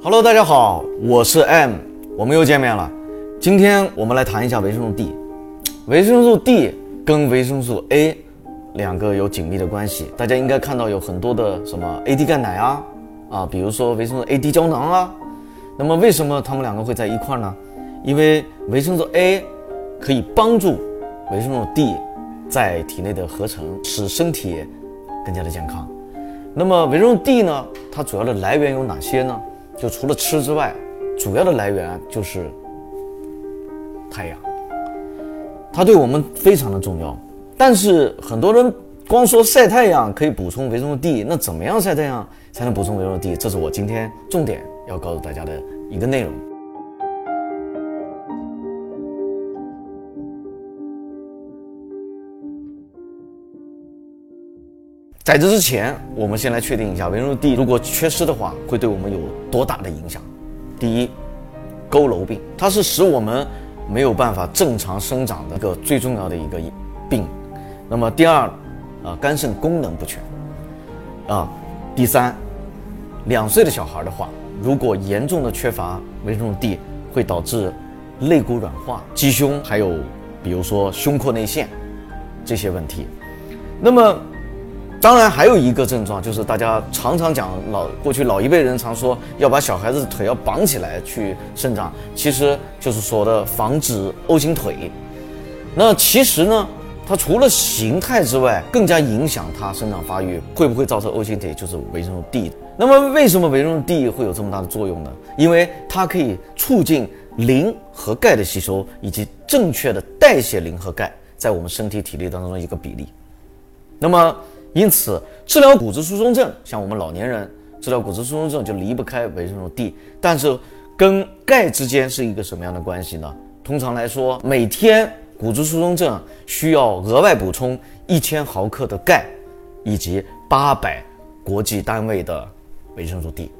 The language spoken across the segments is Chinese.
Hello，大家好，我是 M，我们又见面了。今天我们来谈一下维生素 D。维生素 D 跟维生素 A 两个有紧密的关系。大家应该看到有很多的什么 AD 钙奶啊，啊，比如说维生素 AD 胶囊啊。那么为什么它们两个会在一块呢？因为维生素 A 可以帮助维生素 D 在体内的合成，使身体更加的健康。那么维生素 D 呢？它主要的来源有哪些呢？就除了吃之外，主要的来源就是太阳。它对我们非常的重要。但是很多人光说晒太阳可以补充维生素 D，那怎么样晒太阳才能补充维生素 D？这是我今天重点要告诉大家的一个内容。在这之前，我们先来确定一下维生素 D 如果缺失的话，会对我们有多大的影响。第一，佝偻病，它是使我们没有办法正常生长的一个最重要的一个病。那么第二，啊，肝肾功能不全。啊，第三，两岁的小孩的话，如果严重的缺乏维生素 D，会导致肋骨软化、鸡胸，还有比如说胸廓内陷这些问题。那么当然，还有一个症状，就是大家常常讲老过去老一辈人常说要把小孩子的腿要绑起来去生长，其实就是说的防止 O 型腿。那其实呢，它除了形态之外，更加影响它生长发育，会不会造成 O 型腿，就是维生素 D。那么为什么维生素 D 会有这么大的作用呢？因为它可以促进磷和钙的吸收，以及正确的代谢磷和钙在我们身体体内当中的一个比例。那么因此，治疗骨质疏松症，像我们老年人治疗骨质疏松症就离不开维生素 D。但是，跟钙之间是一个什么样的关系呢？通常来说，每天骨质疏松症需要额外补充一千毫克的钙，以及八百国际单位的维生素 D。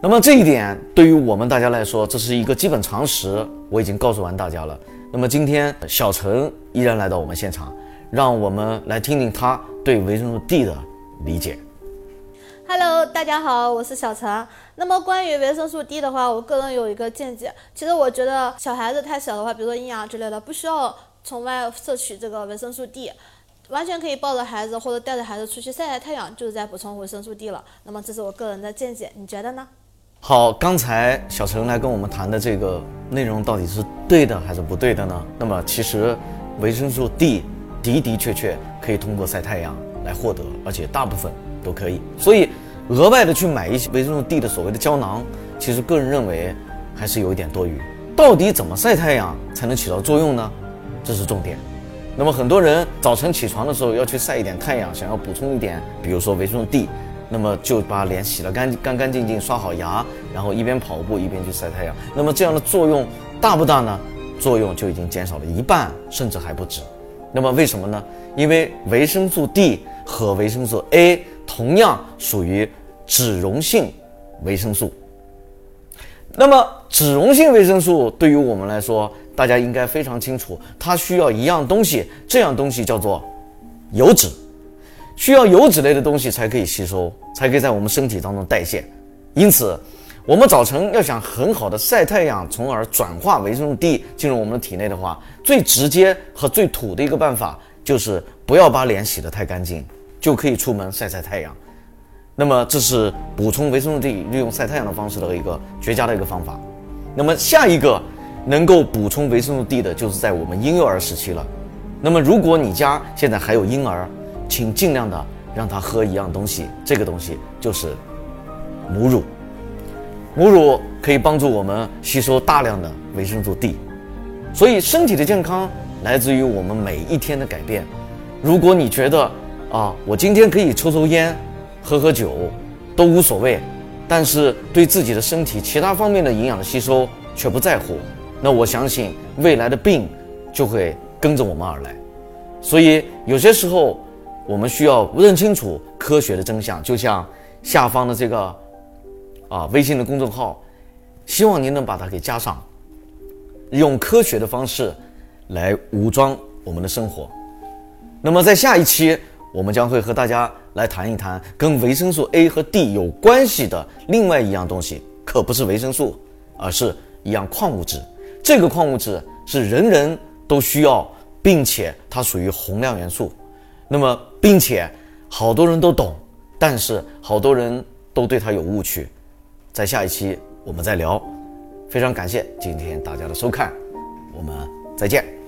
那么这一点对于我们大家来说，这是一个基本常识，我已经告诉完大家了。那么今天小陈依然来到我们现场，让我们来听听他。对维生素 D 的理解。Hello，大家好，我是小陈。那么关于维生素 D 的话，我个人有一个见解。其实我觉得小孩子太小的话，比如说婴儿之类的，不需要从外摄取这个维生素 D，完全可以抱着孩子或者带着孩子出去晒晒太阳，就是在补充维生素 D 了。那么这是我个人的见解，你觉得呢？好，刚才小陈来跟我们谈的这个内容到底是对的还是不对的呢？那么其实维生素 D。的的确确可以通过晒太阳来获得，而且大部分都可以。所以，额外的去买一些维生素 D 的所谓的胶囊，其实个人认为还是有一点多余。到底怎么晒太阳才能起到作用呢？这是重点。那么很多人早晨起床的时候要去晒一点太阳，想要补充一点，比如说维生素 D，那么就把脸洗了干干干净净，刷好牙，然后一边跑步一边去晒太阳。那么这样的作用大不大呢？作用就已经减少了一半，甚至还不止。那么为什么呢？因为维生素 D 和维生素 A 同样属于脂溶性维生素。那么脂溶性维生素对于我们来说，大家应该非常清楚，它需要一样东西，这样东西叫做油脂，需要油脂类的东西才可以吸收，才可以在我们身体当中代谢。因此。我们早晨要想很好的晒太阳，从而转化维生素 D 进入我们的体内的话，最直接和最土的一个办法就是不要把脸洗得太干净，就可以出门晒晒太阳。那么这是补充维生素 D 利用晒太阳的方式的一个绝佳的一个方法。那么下一个能够补充维生素 D 的就是在我们婴幼儿时期了。那么如果你家现在还有婴儿，请尽量的让他喝一样东西，这个东西就是母乳。母乳可以帮助我们吸收大量的维生素 D，所以身体的健康来自于我们每一天的改变。如果你觉得啊，我今天可以抽抽烟、喝喝酒都无所谓，但是对自己的身体其他方面的营养的吸收却不在乎，那我相信未来的病就会跟着我们而来。所以有些时候我们需要认清楚科学的真相，就像下方的这个。啊，微信的公众号，希望您能把它给加上，用科学的方式来武装我们的生活。那么在下一期，我们将会和大家来谈一谈跟维生素 a 和 d 有关系的另外一样东西，可不是维生素，而是一样矿物质。这个矿物质是人人都需要，并且它属于宏量元素。那么并且好多人都懂，但是好多人都对它有误区。在下一期我们再聊。非常感谢今天大家的收看我们再见。